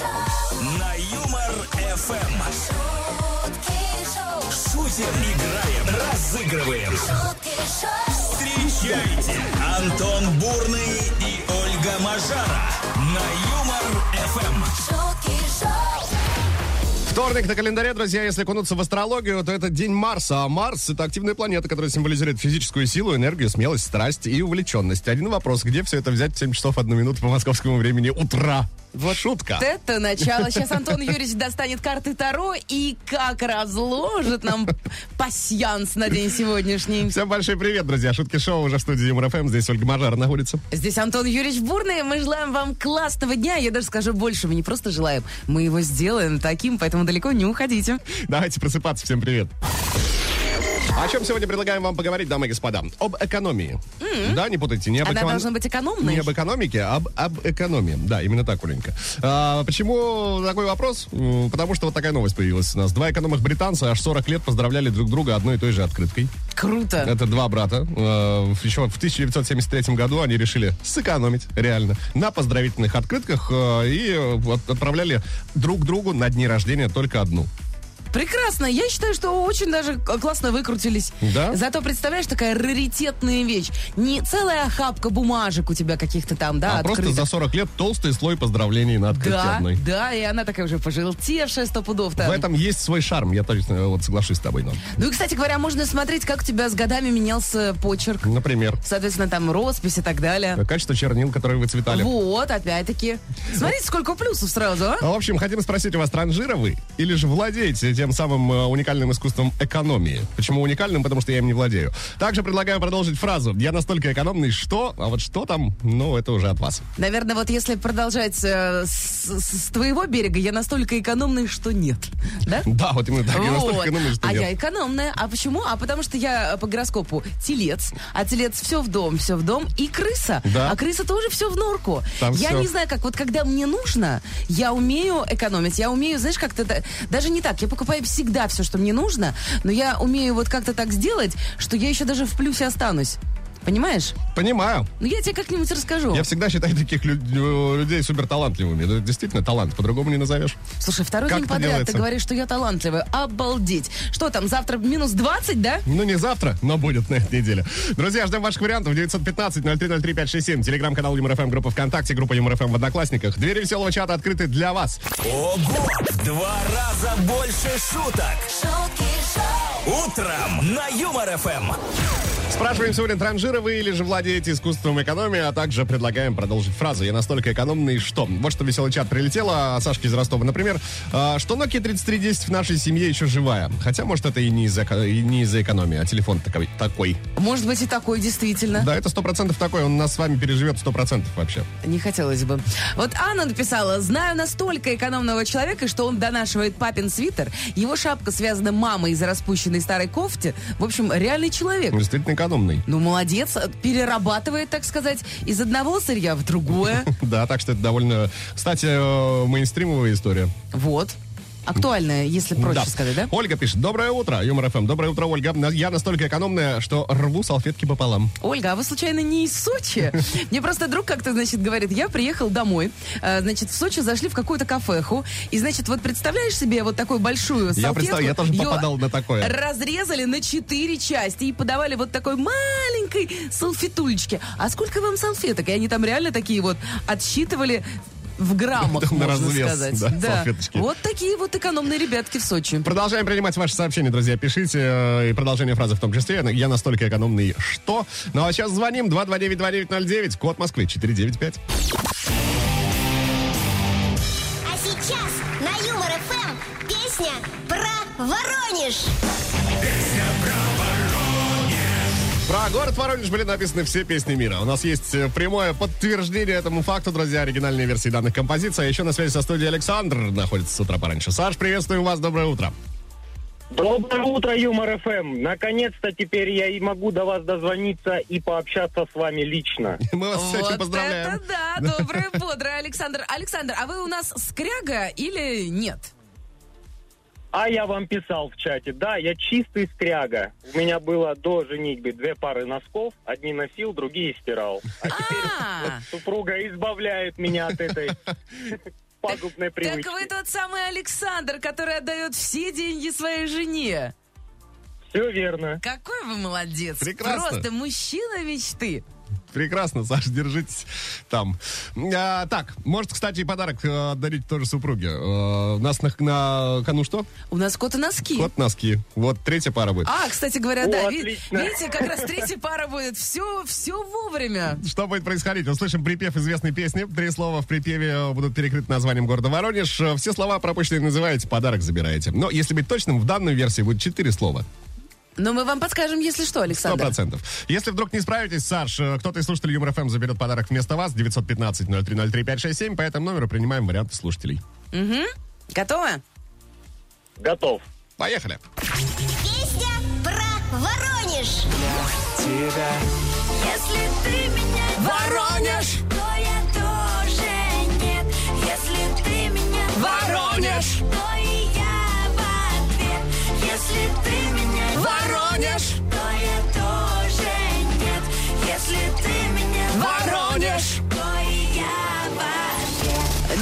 На Юмор ФМ. Шутим, играем, разыгрываем. Встречайте Антон Бурный и Ольга Мажара на Юмор ФМ. Вторник на календаре, друзья, если окунуться в астрологию, то это день Марса. А Марс — это активная планета, которая символизирует физическую силу, энергию, смелость, страсть и увлеченность. Один вопрос, где все это взять в 7 часов 1 минуту по московскому времени утра? Вот шутка. Это начало. Сейчас Антон Юрьевич достанет карты Таро и как разложит нам пасьянс на день сегодняшний. Всем большой привет, друзья. Шутки шоу уже в студии Юмор ФМ. Здесь Ольга Мажара находится. Здесь Антон Юрьевич Бурный. Мы желаем вам классного дня. Я даже скажу больше. Мы не просто желаем, мы его сделаем таким, поэтому далеко не уходите. Давайте просыпаться. Всем привет. О чем сегодня предлагаем вам поговорить, дамы и господа? Об экономии. Да, не путайте. Не об Она экон- должна быть экономной. Не об экономике, а об, об экономии. Да, именно так, Оленька. А, почему такой вопрос? Потому что вот такая новость появилась у нас. Два экономных британца аж 40 лет поздравляли друг друга одной и той же открыткой. Круто. Это два брата. Еще в 1973 году они решили сэкономить, реально, на поздравительных открытках э, и отправляли друг другу на дни рождения только одну. Прекрасно. Я считаю, что очень даже классно выкрутились. Да? Зато, представляешь, такая раритетная вещь. Не целая охапка бумажек у тебя каких-то там, да, а просто открытых. за 40 лет толстый слой поздравлений на открытке Да, да, и она такая уже пожелтевшая сто пудов там. В этом есть свой шарм, я точно э, вот соглашусь с тобой. Но. Ну и, кстати говоря, можно смотреть, как у тебя с годами менялся почерк. Например, Соответственно, там роспись и так далее. качество чернил, которые выцветали. Вот, опять-таки. Смотрите, сколько плюсов сразу, а? А, В общем, хотим спросить у вас, транжира вы или же владеете тем самым э, уникальным искусством экономии? Почему уникальным? Потому что я им не владею. Также предлагаю продолжить фразу. Я настолько экономный, что... А вот что там, ну, это уже от вас. Наверное, вот если продолжать э, с, с- твоего берега, я настолько экономный, что нет. Да? Да, вот именно так. Я настолько экономный, что а нет. я экономная. А почему? А потому что я по гороскопу телец, а телец все в дом, все в дом, и крыса. Да. А крыса тоже все в норку. Там я всё. не знаю, как вот когда мне нужно, я умею экономить, я умею, знаешь, как-то да- даже не так. Я покупаю всегда все, что мне нужно, но я умею вот как-то так сделать, что я еще даже в плюсе останусь. Понимаешь? Понимаю. Ну, я тебе как-нибудь расскажу. Я всегда считаю таких лю- людей супер талантливыми. Это действительно талант, по-другому не назовешь. Слушай, второй Как день подряд делается? ты говоришь, что я талантливая. Обалдеть. Что там, завтра минус 20, да? Ну, не завтра, но будет на этой неделе. Друзья, ждем ваших вариантов. 915-0303-567. Телеграм-канал ЮморФМ, группа ВКонтакте, группа ЮморФМ в Одноклассниках. Двери веселого чата открыты для вас. Ого! В два раза больше шуток. Утром на Юмор ФМ. Спрашиваем сегодня, транжиры вы или же владеете искусством экономии, а также предлагаем продолжить фразу. Я настолько экономный, что... Вот что веселый чат прилетело от Сашки из Ростова, например, а, что Nokia 3310 в нашей семье еще живая. Хотя, может, это и не из-за, и не из-за экономии, а телефон такой. такой. Может быть и такой, действительно. Да, это сто процентов такой, он нас с вами переживет сто процентов вообще. Не хотелось бы. Вот Анна написала, знаю настолько экономного человека, что он донашивает папин свитер, его шапка связана мамой из-за распущенной старой кофте. В общем, реальный человек. Действительно экономный. Ну, молодец, перерабатывает, так сказать, из одного сырья в другое. Да, так что это довольно, кстати, э, мейнстримовая история. Вот. Актуальная, если проще Да. сказать, да? Ольга пишет, доброе утро, Юмор ФМ. Доброе утро, Ольга. Я настолько экономная, что рву салфетки пополам. Ольга, а вы случайно не из Сочи? Мне просто друг как-то, значит, говорит, я приехал домой, э, значит, в Сочи зашли в какую-то кафеху, и, значит, вот представляешь себе вот такую большую салфетку? представляю, я тоже попадал на такое. разрезали на четыре части и подавали вот такой маленькой салфетулечке. А сколько вам салфеток? И они там реально такие вот отсчитывали в граммах, На можно развес, сказать. да, салфеточки. Вот такие вот экономные ребятки в Сочи. Продолжаем принимать ваши сообщения, друзья. Пишите э, и продолжение фразы в том числе. Я настолько экономный, что... Ну а сейчас звоним 229-2909, код Москвы 495. А сейчас на Юмор ФМ песня про Воронеж. Про город Воронеж были написаны все песни мира. У нас есть э, прямое подтверждение этому факту, друзья, оригинальные версии данных композиций. А еще на связи со студией Александр находится с утра пораньше. Саш, приветствуем вас, доброе утро. Доброе утро, Юмор ФМ. Наконец-то теперь я и могу до вас дозвониться и пообщаться с вами лично. Мы вас с этим Вот поздравляем. это да, доброе, бодрое, Александр. Александр, а вы у нас скряга или нет? А я вам писал в чате, да, я чистый скряга. У меня было до женитьбы две пары носков, одни носил, другие стирал. А теперь А. вот супруга избавляет меня от этой пагубной привычки. Так вы тот самый Александр, который отдает все деньги своей жене. Все верно. Какой вы молодец. Прекрасно. Просто мужчина мечты. Прекрасно, Саша, держитесь там. А, так, может, кстати, и подарок э, отдарить тоже супруге. Э, у нас на, на кону что? У нас кот и носки. Кот носки. Вот третья пара будет. А, кстати говоря, О, да, отлично. видите, как раз третья пара будет. Все, все вовремя. Что будет происходить? Услышим припев известной песни. Три слова в припеве будут перекрыты названием города Воронеж. Э, Все слова пропущенные называете, подарок забираете. Но, если быть точным, в данной версии будет четыре слова. Но мы вам подскажем, если что, Сто Александр. процентов. Если вдруг не справитесь, Саш, э, кто-то из слушателей Юмор ФМ заберет подарок вместо вас. 915-0303-567. По этому номеру принимаем варианты слушателей. Готовы? Готов. Поехали. Песня про Воронеж. Если ты меня Воронеж! то я тоже нет. Если ты меня Воронеж! то и я в ответ. Если ты меня Воронеж! то я тоже нет. Если ты меня Воронеж!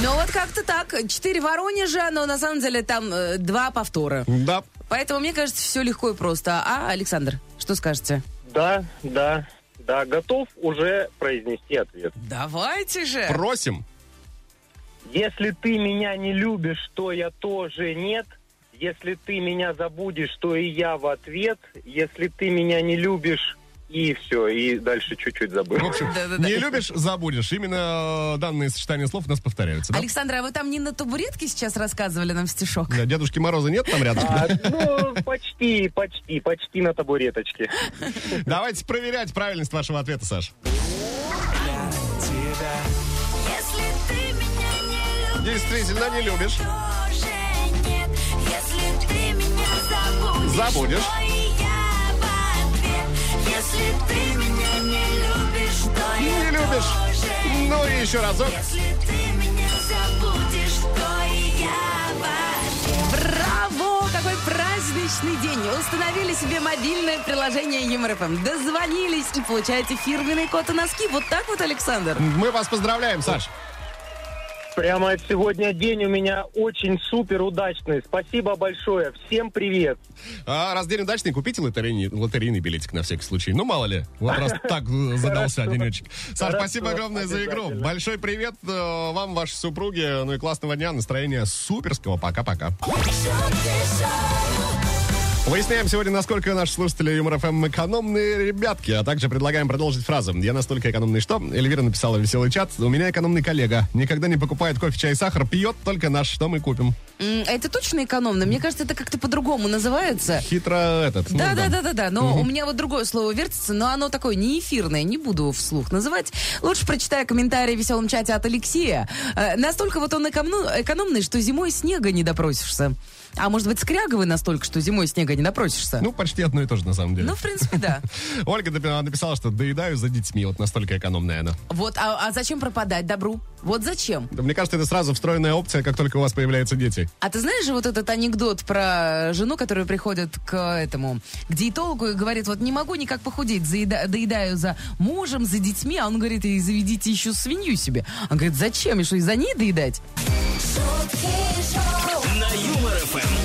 Ну вот как-то так. Четыре Воронежа, но на самом деле там э, два повтора. Да. Поэтому, мне кажется, все легко и просто. А, Александр, что скажете? Да, да, да, готов уже произнести ответ. Давайте же. Просим. Если ты меня не любишь, то я тоже нет. Если ты меня забудешь, то и я в ответ. Если ты меня не любишь, и все, и дальше чуть-чуть забыл. В общем, не любишь, забудешь. Именно э, данные сочетания слов у нас повторяются. Да? Александр, а вы там не на табуретке сейчас рассказывали нам стишок? Да, Дедушки Мороза нет там рядом? А, ну, почти, почти, почти на табуреточке. Давайте проверять правильность вашего ответа, Саш. Если ты меня не любишь, Действительно не любишь. Меня не любишь, то Не я любишь. тоже Ну и еще разок. Если ты меня забудешь, то и я в ответ. Браво! Какой праздничный день! Установили себе мобильное приложение Юмор ФМ, дозвонились и получаете фирменный кот и носки. Вот так вот, Александр? Мы вас поздравляем, Саш. Прямо сегодня день у меня очень супер удачный. Спасибо большое. Всем привет. А раз день удачный, купите лотерейный, лотерейный билетик на всякий случай. Ну, мало ли. Вот раз так задался денечек. Саш, спасибо огромное за игру. Большой привет э, вам, вашей супруге. Ну и классного дня, настроения суперского. Пока-пока. Выясняем сегодня, насколько наши слушатели Юмор ФМ экономные ребятки, а также предлагаем продолжить фразу. Я настолько экономный, что... Эльвира написала в веселый чат. У меня экономный коллега. Никогда не покупает кофе, чай, сахар, пьет только наш, что мы купим. А Это точно экономно? Мне кажется, это как-то по-другому называется. Хитро этот. Да, да, да, да, да. Но у меня вот другое слово вертится, но оно такое не эфирное, не буду вслух называть. Лучше прочитаю комментарий в веселом чате от Алексея. Э, настолько вот он экономный, что зимой снега не допросишься. А может быть, скряговый настолько, что зимой снега не допросишься? Ну, почти одно и то же, на самом деле. Ну, в принципе, да. Ольга напи- написала, что доедаю за детьми. Вот настолько экономная она. Вот, а, а зачем пропадать добру? Вот зачем? Да, Мне кажется, это сразу встроенная опция, как только у вас появляются дети. А ты знаешь же вот этот анекдот про жену, которая приходит к этому, к диетологу и говорит, вот не могу никак похудеть, заеда- доедаю за мужем, за детьми, а он говорит, и заведите еще свинью себе. Он говорит, зачем, и что, из-за ней доедать? На Юмор ФМ.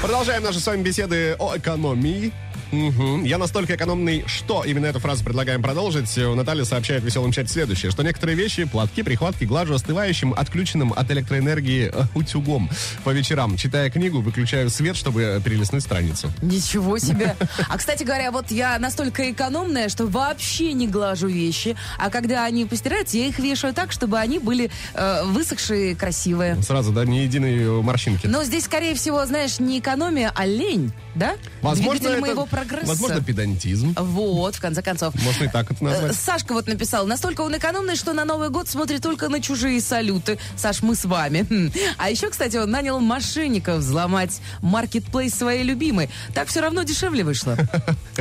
Продолжаем наши с вами беседы о экономии. Мгм. Я настолько экономный, что именно эту фразу предлагаем продолжить. Наталья сообщает в веселом чате следующее, что некоторые вещи, платки, прихватки, глажу остывающим, отключенным от электроэнергии э, утюгом по вечерам. Читая книгу, выключаю свет, чтобы перелистнуть страницу. Ничего себе. А, кстати говоря, вот я настолько экономная, что вообще не глажу вещи, а когда они постираются, я их вешаю так, чтобы они были э, высохшие, красивые. Сразу, да, ни единой э, морщинки. Но здесь, скорее всего, знаешь, не экономия, а лень, да? Двигатель это- моего прогресса. возможно, педантизм. Вот, в конце концов. Можно и так это Э, назвать. Сашка вот написал, настолько он экономный, что на Новый год смотрит только на чужие салюты. Саш, мы с вами. Хм. А еще, кстати, он нанял мошенников взломать маркетплейс своей любимой. Так все равно дешевле вышло.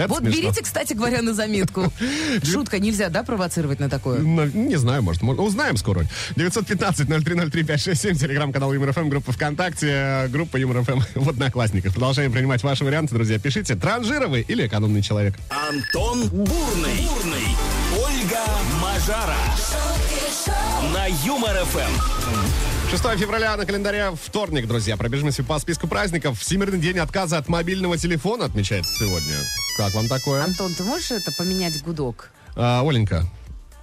Вот берите, кстати говоря, на заметку. Шутка, нельзя, да, провоцировать на такое? Ну, Не знаю, может, узнаем скоро. 915-0303-567, телеграм-канал Юмор ФМ, группа ВКонтакте, группа Юмор ФМ в Одноклассниках. Продолжаем принимать ваши варианты, друзья. Пишите, транжировый или экономный человек. Антон Бурный. Бурный. Ольга Мажара. На Юмор ФМ. 6 февраля на календаре вторник, друзья. Пробежимся по списку праздников. Всемирный день отказа от мобильного телефона отмечается сегодня. Как вам такое? Антон, ты можешь это поменять гудок? А, Оленька,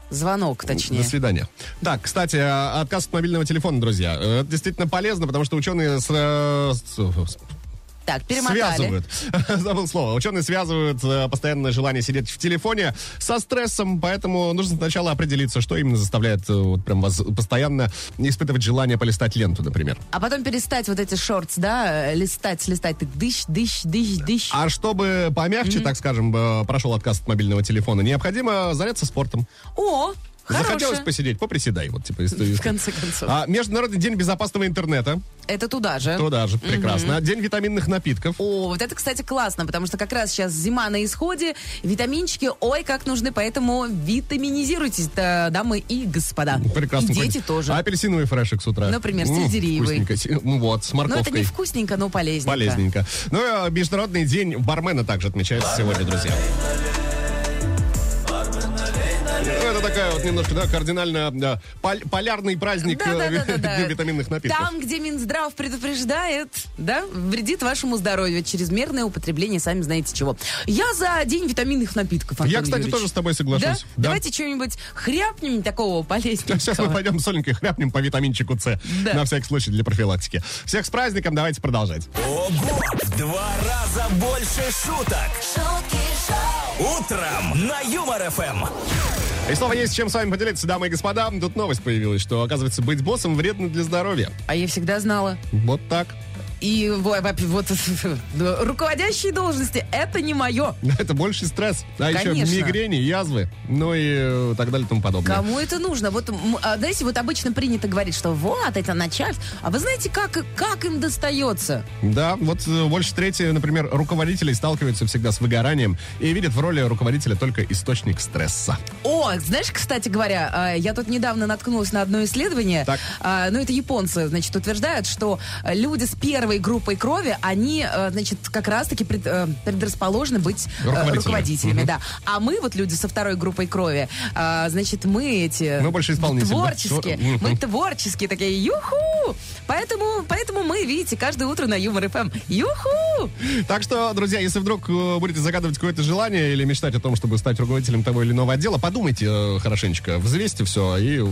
Звонок, точнее. До свидания. Так, кстати, а, отказ от мобильного телефона, друзья. э, Это действительно полезно, потому что ученые с- э, с- Так, перемотали. связывают. Забыл слово. Ученые связывают э, постоянное желание сидеть в телефоне со стрессом, поэтому нужно сначала определиться, что именно заставляет э, вот прям вас постоянно испытывать желание полистать ленту, например. А потом перестать вот эти шортс, да, э, листать, листать. Ты дыщ, дыщ, дыщ, дыщ. А чтобы помягче, так скажем, прошел отказ от мобильного телефона, необходимо заняться спортом. О, Захотелось хорошее. посидеть, поприседай. Вот, типа, В конце концов. А, Международный день безопасного интернета. Это туда же. Туда же, прекрасно. День витаминных напитков. О, вот это, кстати, классно, потому что как раз сейчас зима на исходе, витаминчики, ой, как нужны, поэтому витаминизируйтесь, да, дамы и господа. Прекрасно. И дети тоже. Апельсиновый фрешик с утра. Например, сельдереевый. вкусненько. Ну Вот, с Но это морковкой. не вкусненько, но полезненько. Полезненько. Ну а, Международный день бармена также отмечается сегодня, друзья. Это такая вот немножко, да, кардинально да, пол- полярный праздник Да, да, э, да, да, да. Дня витаминных напитков. Там, где Минздрав предупреждает, да, вредит вашему здоровью чрезмерное употребление, сами знаете чего. Я за день витаминных напитков, Антон Я, кстати, Юрьевич. тоже с тобой соглашусь. Да. Давайте что-нибудь хряпнем такого полезненького. Сейчас мы пойдем с Оленькой хряпнем по витаминчику С. Да. На всякий случай для профилактики. Всех с праздником, давайте продолжать. Ого! В два раза больше шуток. шутки шоу, Утром на Юмор ФМ. И снова есть чем с вами поделиться, дамы и господа. Тут новость появилась, что, оказывается, быть боссом вредно для здоровья. А я всегда знала. Вот так. И во- во- вот, руководящие должности это не мое. Это больше стресс. А еще Конечно. мигрени, язвы, ну и э, так далее и тому подобное. Кому это нужно? Вот, а, знаете, вот обычно принято говорить, что вот, это начальство. А вы знаете, как, как им достается? Да, вот э, больше трети, например, руководителей сталкиваются всегда с выгоранием и видят в роли руководителя только источник стресса. О, знаешь, кстати говоря, а, я тут недавно наткнулась на одно исследование. Так. А, Ну, это японцы, значит, утверждают, что люди с первой группой крови, они, э, значит, как раз-таки э, предрасположены быть э, Руководителями. руководителями, Мгм. да. А мы, вот люди со второй группой крови, значит, мы эти... Мы больше исполнители, да? Творческие. Твор- Мы творческие такие, юху! Поэтому, поэтому мы, видите, каждое утро на Юмор ФМ. Юху! Так что, друзья, если вдруг будете загадывать какое-то желание или мечтать о том, чтобы стать руководителем того или иного отдела, подумайте хорошенечко, взвесьте все и...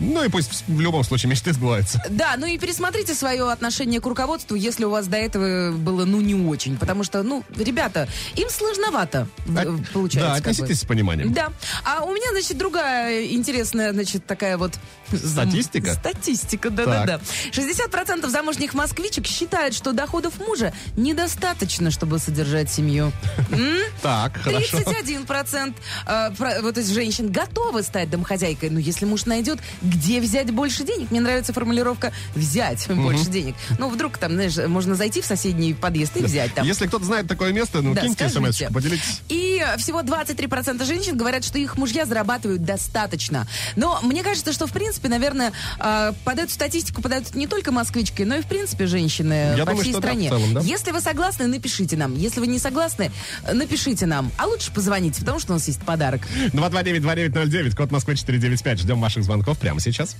Ну и пусть в любом случае мечты сбываются. Да, ну и пересмотрите свое отношение к руководству, если у вас до этого было, ну, не очень. Потому что, ну, ребята, им сложновато А- получается. Да, отнеситесь с пониманием. Да. А у меня, значит, другая интересная, значит, такая вот... Статистика? Статистика, да-да-да. 60% замужних москвичек считают, что доходов мужа недостаточно, чтобы содержать семью. Так, хорошо. 31% э, вот из женщин готовы стать домохозяйкой. Но если муж найдет, где взять больше денег? Мне нравится формулировка «взять больше денег». Ну, вдруг там, знаешь, можно зайти в соседний подъезд и взять там. Если кто-то знает такое место, ну Да, киньте смс поделитесь. И всего 23% женщин говорят, что их мужья зарабатывают достаточно. Но мне кажется, что, в принципе, наверное, э, под эту статистику подают не только москвички, но и, в принципе, женщины Я по думаю, всей да, стране. в целом, да. Если вы согласны, напишите нам. Если вы не согласны, напишите нам. А лучше позвоните, потому что у нас есть подарок. 229-2909, код Москвы 495. Ждем ваших звонков прямо сейчас.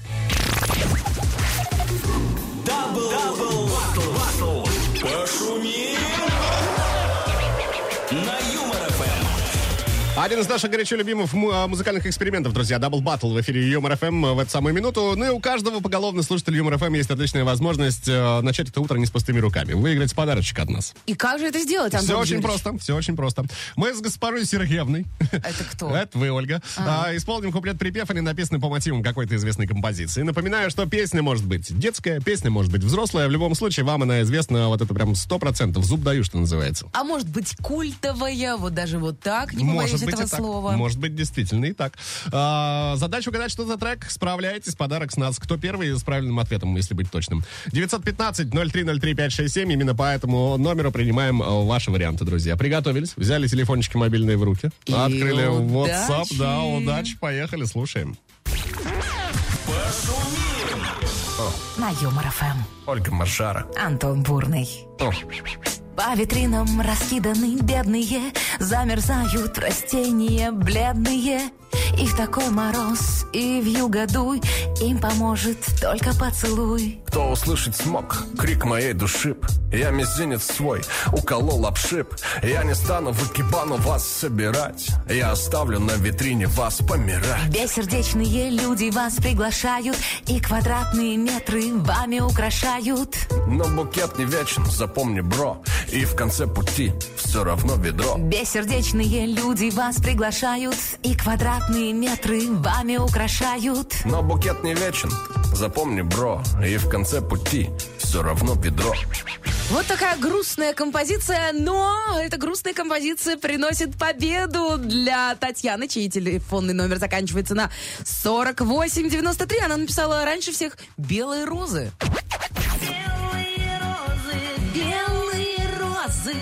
Один из наших горячо любимых а, музыкальных экспериментов, друзья. Double Battle в эфире Юмор FM в эту самую минуту. Ну и у каждого поголовно слушателя Юмор FM есть отличная возможность э, начать это утро не с пустыми руками. Выиграть подарочек от нас. И как же это сделать, Антон Все очень Юрьевич? просто, все очень просто. Мы с госпожой Сергеевной. Это кто? Это вы, Ольга. а, исполним куплет-припев, они написаны по мотивам какой-то известной композиции. Напоминаю, что песня может быть детская, песня может быть взрослая. В любом случае, вам она известна, вот это прям сто процентов. Зуб даю, что называется. А может быть культовая, вот даже вот так, не побоюсь быть этого и так. слова. Может быть, действительно и так. А, задача угадать, что за трек. Справляйтесь. Подарок с нас. Кто первый с правильным ответом, если быть точным. 915-0303-567. Именно по этому номеру принимаем а, ваши варианты, друзья. Приготовились. Взяли телефончики мобильные в руки. И открыли удачи. WhatsApp. Да, удачи. Поехали, слушаем. На Юмор ФМ. Ольга Маршара. Антон Бурный. О, По витринам раскиданы бедные, замерзают растения бледные. И в такой мороз, и в югодуй. Им поможет только поцелуй. Кто услышит смог, крик моей души. Я мизинец свой уколол обшип Я не стану в экибану вас собирать. Я оставлю на витрине вас помирать. Бессердечные люди вас приглашают И квадратные метры вами украшают. Но букет не вечен, запомни, бро. И в конце пути все равно ведро. Бессердечные люди вас приглашают И квадратные метры вами украшают Но букет не вечен, запомни, бро И в конце пути все равно ведро Вот такая грустная композиция, но эта грустная композиция приносит победу для Татьяны, чей телефонный номер заканчивается на 4893. Она написала раньше всех «Белые розы». Белые розы, белые розы,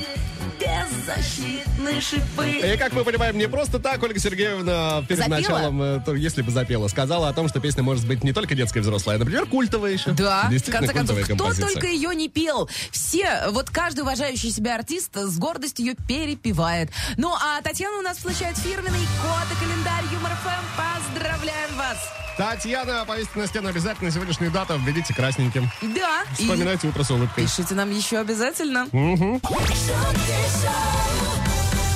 беззащитные шипы. И как мы понимаем, не просто так Ольга Сергеевна перед Запела? началом, э, если бы запела, сказала о том, что песня может быть не только детская и взрослая, а, например, культовая еще. Да, в конце концов, кто композиция. только ее не пел. Все, вот каждый уважающий себя артист с гордостью ее перепевает. Ну, а Татьяна у нас получает фирменный код и календарь Юмор ФМ. Поздравляем вас! Татьяна, повесьте на стену обязательно сегодняшнюю дату, введите красненьким. Да, и Вспоминайте утро с улыбкой. пишите нам еще обязательно.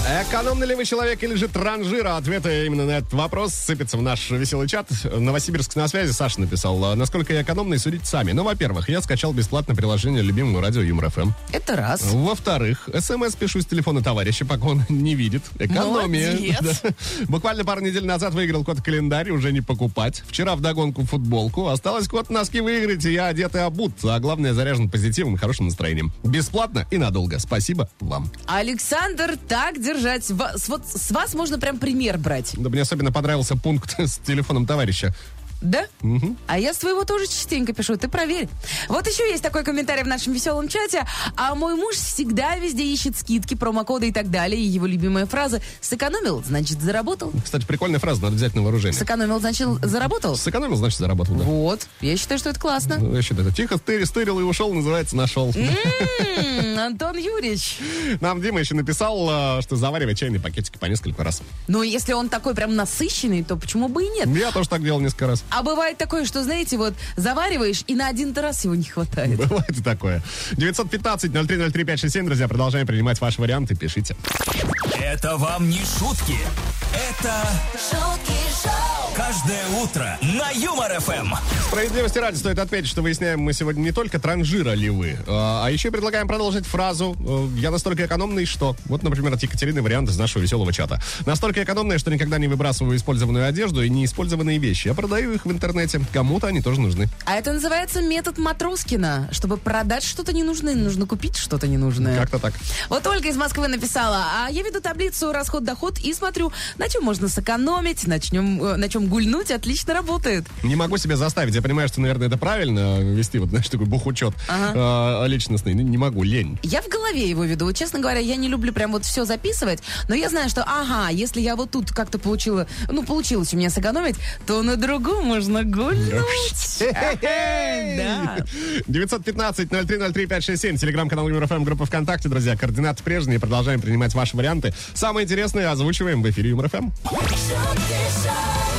Экономный ли вы человек или же транжира? Ответы именно на этот вопрос сыпятся в наш веселый чат. Новосибирск на связи. Саша написал. Насколько я экономный, судите сами. Ну, во-первых, я скачал бесплатно приложение любимого радио Юмор ФМ. Это раз. Во-вторых, смс пишу с телефона товарища, пока он не видит. Экономия. Молодец. Да. Буквально пару недель назад выиграл код календарь, уже не покупать. Вчера в догонку футболку. Осталось код носки выиграть, и я одет и обут. А главное, заряжен позитивом и хорошим настроением. Бесплатно и надолго. Спасибо вам. Александр, так держать. Вас- Вот с вас можно прям пример брать. Да мне особенно понравился пункт с телефоном товарища. Да? А я своего тоже частенько пишу, ты проверь. Вот еще есть такой комментарий в нашем веселом чате. А мой муж всегда везде ищет скидки, промокоды и так далее. И его любимая фраза «сэкономил, значит, заработал». Кстати, прикольная фраза, надо взять на вооружение. Сэкономил, значит, заработал. Сэкономил, значит, заработал, да. Вот. Я считаю, что это классно. Ну, Я считаю, это тихо стырил, стырил и ушел, называется, нашел. М, Антон Юрьевич. Нам Дима еще написал, а, что заваривай чайные пакетики по несколько раз. Ну, если он такой прям насыщенный, то почему бы и нет? Я тоже так делал несколько раз. А бывает такое, что, знаете, вот завариваешь, и на один раз его не хватает. Бывает и такое. 915-0303-567, друзья, продолжаем принимать ваши варианты, пишите. Это вам не шутки. Это шутки шоу, каждое утро на Юмор ФМ. Справедливости ради стоит отметить, что выясняем мы сегодня не только транжира ли вы, а а еще предлагаем продолжить фразу э, «Я настолько экономный, что...» Вот, например, от Екатерины вариант из нашего веселого чата. «Настолько экономный, что никогда не выбрасываю использованную одежду и неиспользованные вещи. Я продаю их в интернете. Кому-то они тоже нужны». А это называется метод Матроскина. Чтобы продать что-то ненужное, нужно купить что-то ненужное. Как-то так. Вот Ольга из Москвы написала, а я веду таблицу расход-доход и смотрю, на чем можно сэкономить, начнем, э, на чем гульнуть, отлично работает. Не могу себя заставить. Я понимаю, что, наверное, это правильно вести, вот, знаешь, такой бухучет э, личностный. Ну, Не могу, лень. Я в голове его веду. Честно говоря, я не люблю прям вот все записывать, но я знаю, что, ага, если я вот тут как-то получила, ну, получилось у меня сэкономить, то на другом можно гульнуть. Да. 915-0303-567, телеграм-канал ЮморФМ, группа ВКонтакте, друзья. Координаты прежние, продолжаем принимать ваши варианты. Самые интересные озвучиваем в эфире ЮморФМ. А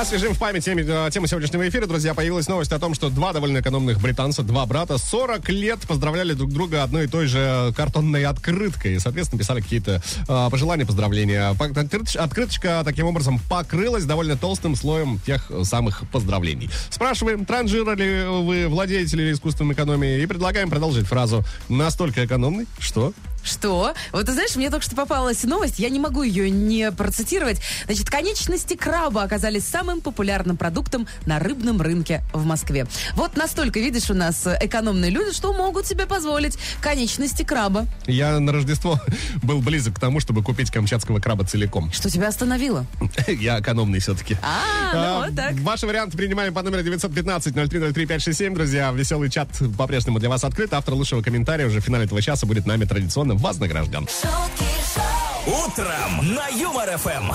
освежим в память теми- э, тему сегодняшнего эфира, друзья. Появилась новость о том, что два довольно экономных британца, два брата, 40 лет поздравляли друг друга одной и той же картонной открыткой. Соответственно, писали какие-то э, пожелания, поздравления. По- открыточ- Открыточка таким образом покрылась довольно толстым слоем тех э, самых поздравлений. Спрашиваем, транжира ли вы, владеете ли искусством экономии, и предлагаем продолжить фразу «настолько экономный, что...» Что? Вот ты знаешь, мне только что попалась новость, я не могу ее не процитировать. Значит, конечности краба оказались самым популярным продуктом на рыбном рынке в Москве. Вот настолько, видишь, у нас экономные люди, что могут себе позволить конечности краба. Я на Рождество был близок к тому, чтобы купить камчатского краба целиком. Что тебя остановило? Я экономный все-таки. А, ну вот так. Ваши варианты принимаем по номеру 915-0303-567, друзья. Веселый чат по-прежнему для вас открыт. Автор лучшего комментария уже в финале этого часа будет нами традиционно вознагражден. шутки шоу, Утром на Юмор ФМ.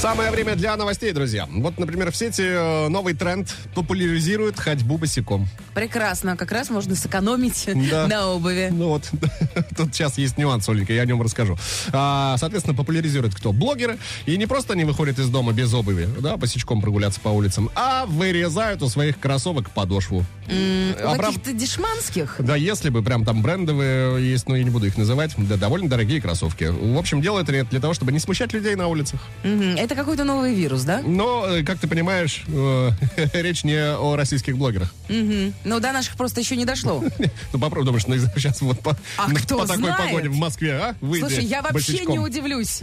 Самое время для новостей, друзья. Вот, например, в сети э, новый тренд популяризирует ходьбу босиком. Прекрасно. Как раз можно сэкономить Да. на обуви. Ну вот, тут сейчас есть нюанс, Оленька, я о нем расскажу. А, соответственно, популяризирует кто? Блогеры. И не просто они выходят из дома без обуви, да, босичком прогуляться по улицам, а вырезают у своих кроссовок подошву. У А прав- каких-то дешманских. Да, если бы прям там брендовые есть, но я не буду их называть, да, довольно дорогие кроссовки. В общем, делают это для того, чтобы не смущать людей на улицах. Это какой-то новый вирус, да? Но, э, как ты понимаешь, э, речь не о российских блогерах. Ну, до наших просто еще не дошло. Ну, попробуй, думаешь, ну, сейчас вот по, А ну, кто по такой знает? погоде в Москве, а? Выйди Слушай, я вообще босичком. не удивлюсь.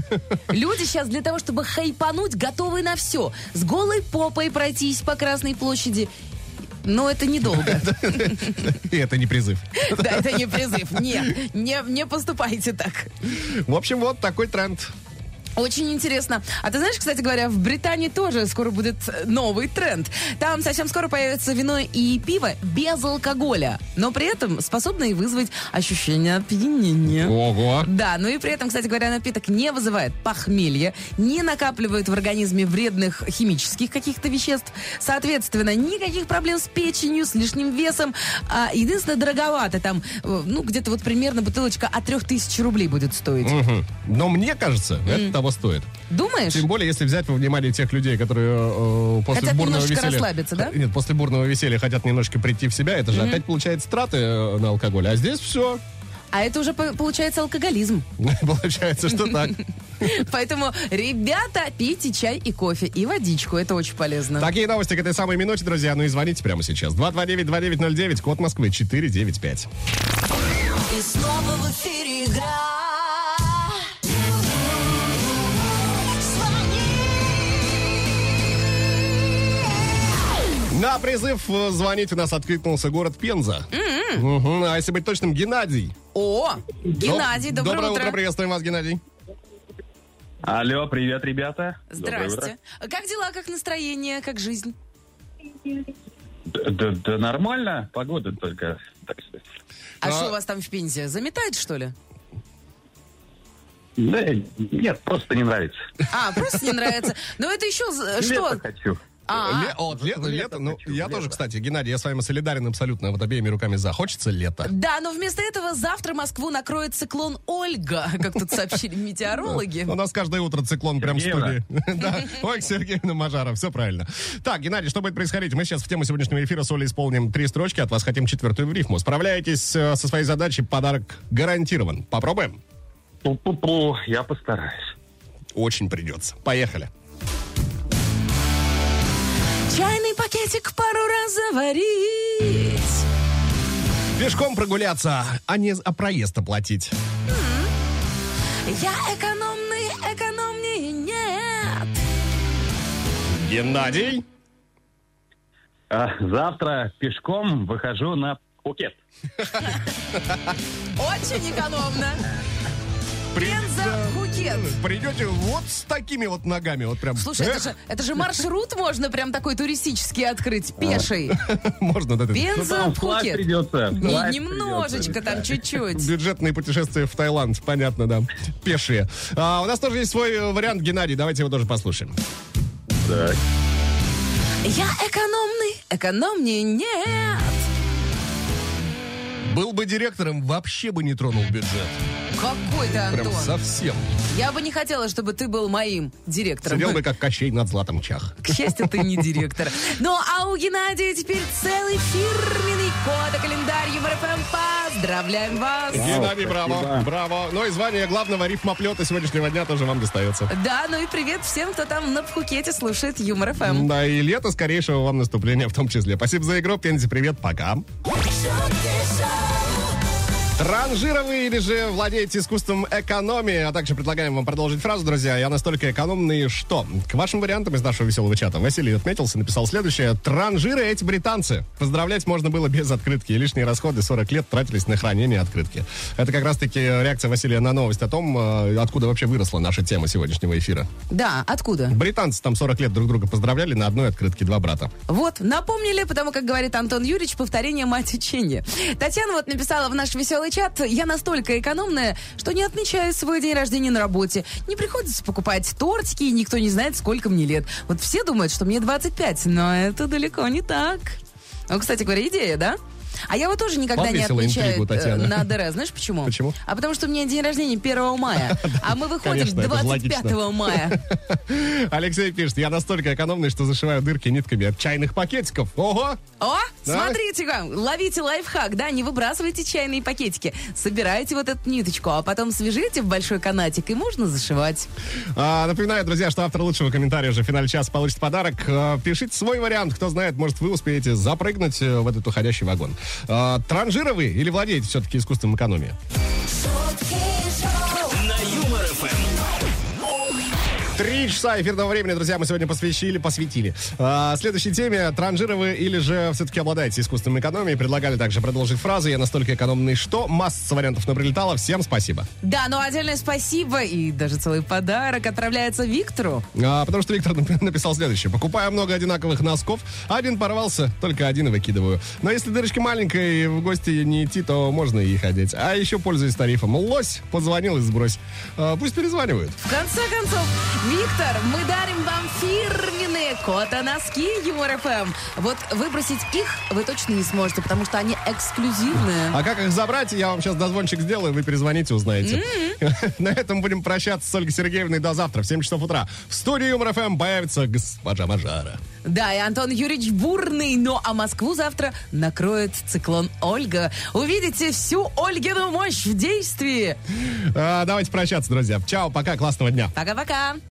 Люди сейчас для того, чтобы хайпануть, готовы на все. С голой попой пройтись по Красной площади. Но это недолго. И это не призыв. Да, это не призыв. Нет, не, поступайте так. В общем, вот такой тренд. Очень интересно. А ты знаешь, кстати говоря, в Британии тоже скоро будет новый тренд. Там совсем скоро появится вино и пиво без алкоголя, но при этом способные вызвать ощущение опьянения. Ого. Да, ну и при этом, кстати говоря, напиток не вызывает похмелья, не накапливает в организме вредных химических каких-то веществ. Соответственно, никаких проблем с печенью, с лишним весом. А, единственное, дороговато. Там, э, ну, где-то вот примерно бутылочка от 3000 рублей будет стоить. Мгм. Но мне кажется, это того стоит. Думаешь? Тем более, если взять во внимание тех людей, которые э, после Хотят бурного немножечко веселья... расслабиться, да? Х- Нет, после бурного веселья хотят немножко прийти в себя. Это же опять получается траты э, на алкоголь. А здесь все. А это уже по- получается алкоголизм. Получается, что так. Поэтому, ребята, пейте чай и кофе, и водичку. Это очень полезно. Такие новости к этой самой минуте, друзья. Ну и звоните прямо сейчас. 229-2909, код Москвы 495. И снова в эфире игра. На призыв э, звонить у нас откликнулся город Пенза. Мгм. А если быть точным, Геннадий. О, Геннадий, Доб- доброе, утро. приветствуем вас, Геннадий. Алло, привет, ребята. Доброе Здрасте. Как дела, как настроение, как жизнь? утро. Да, да- да нормально, погода только. так сказать. А А- что у вас там в Пензе? Заметает, что ли? Да, нет, просто не нравится. А, просто не нравится. Но это еще что? Лето хочу. А, Ле- вот, лето лето, ну, хочу, я тоже, кстати, Геннадий, я с вами солидарен абсолютно, вот обеими руками за. Хочется лето. да, но вместо этого завтра Москву накроет циклон Ольга, как тут сообщили метеорологи. У нас каждое утро циклон прям в студии. Ой, Сергеевна Мажара, все правильно. Так, Геннадий, что будет происходить? Мы сейчас в тему сегодняшнего эфира с Олей исполним три строчки, от вас хотим четвертую в рифму. Справляетесь э, со своей задачей, подарок гарантирован. Попробуем? Пу-пу-пу, я постараюсь. Очень придется. Поехали. Пакетик пару раз заварить. Пешком прогуляться, а не а проезд оплатить. Я экономный, экономнее нет. Геннадий? А, завтра пешком выхожу на Пукет. Очень экономно. Пенза, Пхукет. Придете вот с такими вот ногами, вот прям. Слушай, это же, это же маршрут можно прям такой туристический открыть, пеший. Можно, да. Пенза, придется. Не- вплавь немножечко там, чуть-чуть. Бюджетные путешествия в Таиланд, понятно, да. Пешие. А, у нас тоже есть свой э, вариант, Геннадий. Давайте его тоже послушаем. Так. Я экономный, экономнее нет. Был бы директором, вообще бы не тронул бюджет. Какой ты, Прям Антон. совсем. Я бы не хотела, чтобы ты был моим директором. Сидел бы как Кощей над златом чах. К счастью, ты не директор. Ну, а у Геннадия теперь целый фирменный код, календарь ЮМРФМ. Поздравляем вас! Геннадий, браво, спасибо. браво. Ну и звание главного рифмоплета сегодняшнего дня тоже вам достается. Да, ну и привет всем, кто там на Пхукете слушает Юмор ФМ. Да, и лето скорейшего вам наступления в том числе. Спасибо за игру, Пензи, привет, пока. Транжировые или же владеете искусством экономии, а также предлагаем вам продолжить фразу, друзья. Я настолько экономный, что... К вашим вариантам из нашего веселого чата Василий отметился, написал следующее. Транжиры эти британцы. Поздравлять можно было без открытки. И лишние расходы 40 лет тратились на хранение открытки. Это как раз-таки реакция Василия на новость о том, э, откуда вообще выросла наша тема сегодняшнего эфира. Да, откуда? Британцы там 40 лет друг друга поздравляли на одной открытке два брата. Вот, напомнили, потому как говорит Антон Юрьевич, повторение мать учения. Татьяна вот написала в наш веселый чат. Я настолько экономная, что не отмечаю свой день рождения на работе. Не приходится покупать тортики, и никто не знает, сколько мне лет. Вот все думают, что мне 25, но это далеко не так. Ну, кстати говоря, идея, да? А я вот тоже никогда не отмечаю интригу, Татьяна. э, на ДР. Знаешь почему? Почему? А потому что у меня день рождения 1 мая. А мы выходим Конечно, это же 25 логично. мая. Алексей пишет, я настолько экономный, что зашиваю дырки нитками от чайных пакетиков. Ого! О, Да? смотрите-ка, ловите лайфхак, да, не выбрасывайте чайные пакетики. Собирайте вот эту ниточку, а потом свяжите в большой канатик, и можно зашивать. А, напоминаю, друзья, что автор лучшего комментария уже в финале часа получит подарок. А, пишите свой вариант. Кто знает, может, вы успеете запрыгнуть э, в этот уходящий вагон. А, транжиры вы или владеете все-таки искусством экономии? Три часа эфирного времени, друзья, мы сегодня посвятили, посвятили. А, следующей теме, транжиры вы или же все-таки обладаете искусством экономии. Предлагали также продолжить фразу «Я настолько экономный, что...» Масса вариантов нам прилетало. Всем спасибо. Да, ну отдельное спасибо и даже целый подарок отправляется Виктору. А, потому что Виктор нап- написал следующее. Покупаю много одинаковых носков, один порвался, только один и выкидываю. Но если дырочка маленькая и в гости не идти, то можно их одеть. А еще пользуюсь тарифом. Лось, позвонил и сбрось. А, пусть перезванивают. В конце концов, Виктор, мы дарим вам фирменные кота-носки Юмор ФМ. Вот выбросить их вы точно не сможете, потому что они эксклюзивные. А как их забрать, я вам сейчас дозвончик сделаю, вы перезвоните, узнаете. На этом будем прощаться с Ольгой Сергеевной до завтра в 7 часов утра. В студии Юмор ФМ появится госпожа Мажара. Да, и Антон Юрьевич Бурный, ну а Москву завтра накроет циклон Ольга. Увидите всю Ольгину мощь в действии. А, давайте прощаться, друзья. Чао, пока, классного дня. Пока-пока.